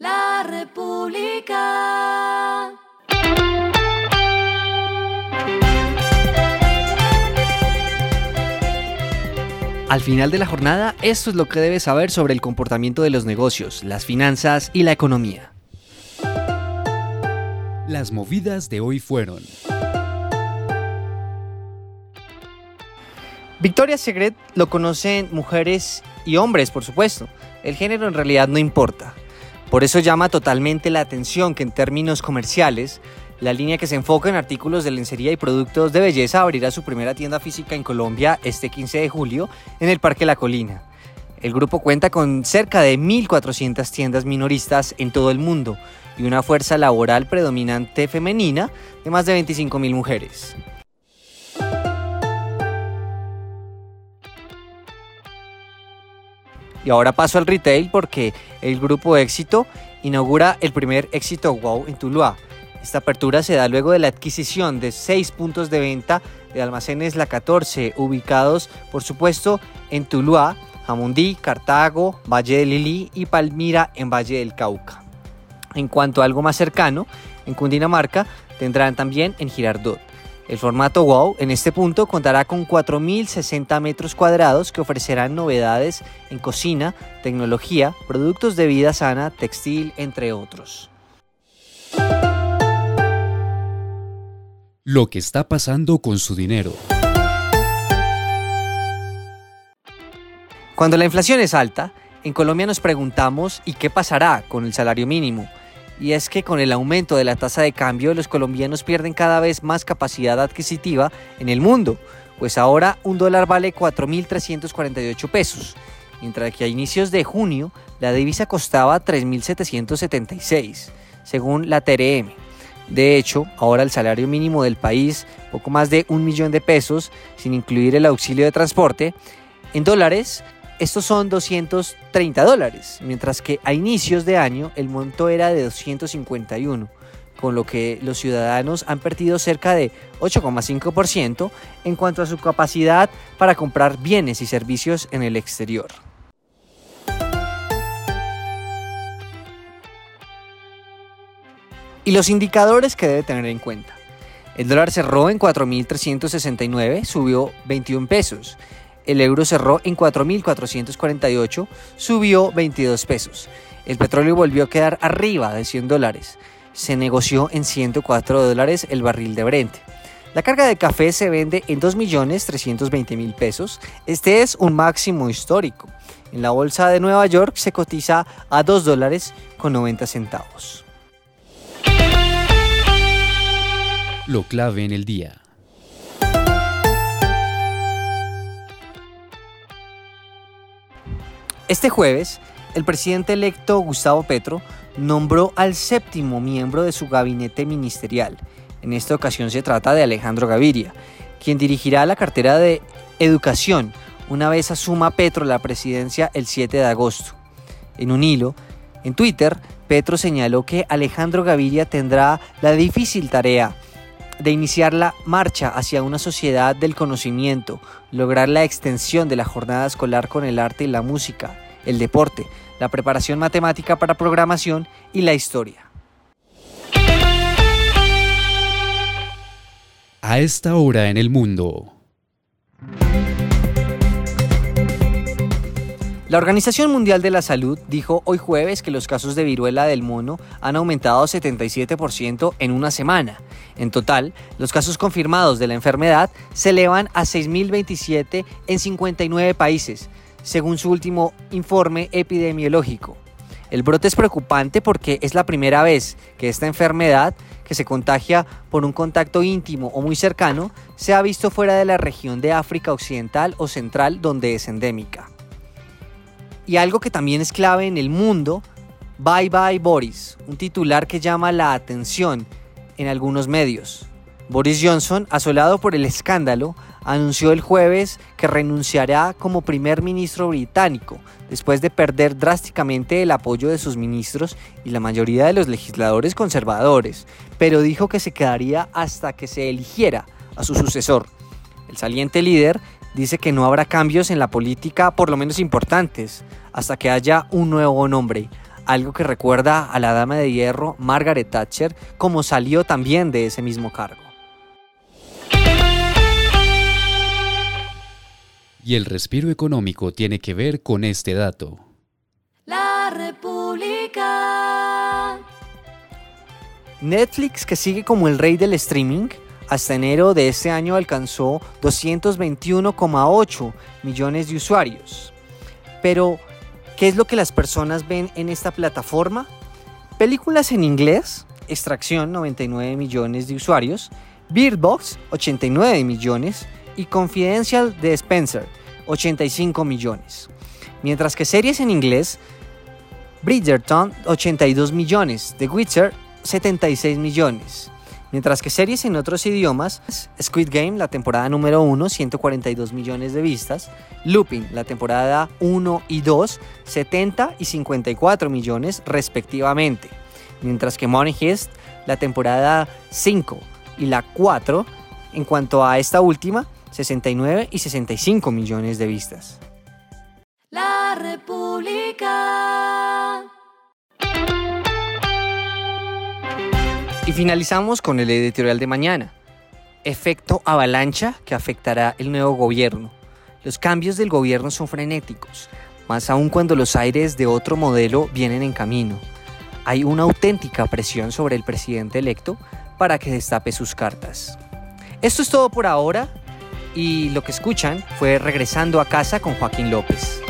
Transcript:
La República. Al final de la jornada, esto es lo que debes saber sobre el comportamiento de los negocios, las finanzas y la economía. Las movidas de hoy fueron. Victoria's Secret lo conocen mujeres y hombres, por supuesto. El género en realidad no importa. Por eso llama totalmente la atención que en términos comerciales, la línea que se enfoca en artículos de lencería y productos de belleza abrirá su primera tienda física en Colombia este 15 de julio en el Parque La Colina. El grupo cuenta con cerca de 1.400 tiendas minoristas en todo el mundo y una fuerza laboral predominante femenina de más de 25.000 mujeres. Y ahora paso al retail porque el grupo Éxito inaugura el primer Éxito Wow en Tuluá esta apertura se da luego de la adquisición de seis puntos de venta de almacenes La 14, ubicados por supuesto en Tuluá, Jamundí, Cartago, Valle de Lili y Palmira en Valle del Cauca. En cuanto a algo más cercano, en Cundinamarca tendrán también en Girardot. El formato WOW en este punto contará con 4.060 metros cuadrados que ofrecerán novedades en cocina, tecnología, productos de vida sana, textil, entre otros. lo que está pasando con su dinero. Cuando la inflación es alta, en Colombia nos preguntamos ¿y qué pasará con el salario mínimo? Y es que con el aumento de la tasa de cambio los colombianos pierden cada vez más capacidad adquisitiva en el mundo, pues ahora un dólar vale 4.348 pesos, mientras que a inicios de junio la divisa costaba 3.776, según la TRM. De hecho, ahora el salario mínimo del país, poco más de un millón de pesos, sin incluir el auxilio de transporte, en dólares, estos son 230 dólares, mientras que a inicios de año el monto era de 251, con lo que los ciudadanos han perdido cerca de 8,5% en cuanto a su capacidad para comprar bienes y servicios en el exterior. Y los indicadores que debe tener en cuenta. El dólar cerró en 4.369, subió 21 pesos. El euro cerró en 4.448, subió 22 pesos. El petróleo volvió a quedar arriba de 100 dólares. Se negoció en 104 dólares el barril de Brent. La carga de café se vende en 2.320.000 pesos. Este es un máximo histórico. En la bolsa de Nueva York se cotiza a 2 dólares con 90 centavos. lo clave en el día. Este jueves, el presidente electo Gustavo Petro nombró al séptimo miembro de su gabinete ministerial. En esta ocasión se trata de Alejandro Gaviria, quien dirigirá la cartera de Educación una vez asuma Petro la presidencia el 7 de agosto. En un hilo, en Twitter, Petro señaló que Alejandro Gaviria tendrá la difícil tarea de iniciar la marcha hacia una sociedad del conocimiento, lograr la extensión de la jornada escolar con el arte y la música, el deporte, la preparación matemática para programación y la historia. A esta hora en el mundo. La Organización Mundial de la Salud dijo hoy jueves que los casos de viruela del mono han aumentado 77% en una semana. En total, los casos confirmados de la enfermedad se elevan a 6.027 en 59 países, según su último informe epidemiológico. El brote es preocupante porque es la primera vez que esta enfermedad, que se contagia por un contacto íntimo o muy cercano, se ha visto fuera de la región de África Occidental o Central donde es endémica. Y algo que también es clave en el mundo, Bye Bye Boris, un titular que llama la atención en algunos medios. Boris Johnson, asolado por el escándalo, anunció el jueves que renunciará como primer ministro británico después de perder drásticamente el apoyo de sus ministros y la mayoría de los legisladores conservadores, pero dijo que se quedaría hasta que se eligiera a su sucesor. El saliente líder dice que no habrá cambios en la política, por lo menos importantes, hasta que haya un nuevo nombre. algo que recuerda a la dama de hierro Margaret Thatcher como salió también de ese mismo cargo. Y el respiro económico tiene que ver con este dato. La República. Netflix, que sigue como el rey del streaming, hasta enero de este año alcanzó 221,8 millones de usuarios. Pero, ¿qué es lo que las personas ven en esta plataforma? Películas en inglés, Extracción 99 millones de usuarios, Beardbox 89 millones y Confidential de Spencer 85 millones. Mientras que series en inglés, Bridgerton 82 millones, The Witcher 76 millones. Mientras que series en otros idiomas, Squid Game, la temporada número 1, 142 millones de vistas, Looping, la temporada 1 y 2, 70 y 54 millones respectivamente. Mientras que Money Heist, la temporada 5 y la 4, en cuanto a esta última, 69 y 65 millones de vistas. La República. Y finalizamos con el editorial de mañana. Efecto avalancha que afectará el nuevo gobierno. Los cambios del gobierno son frenéticos, más aún cuando los aires de otro modelo vienen en camino. Hay una auténtica presión sobre el presidente electo para que destape sus cartas. Esto es todo por ahora y lo que escuchan fue Regresando a casa con Joaquín López.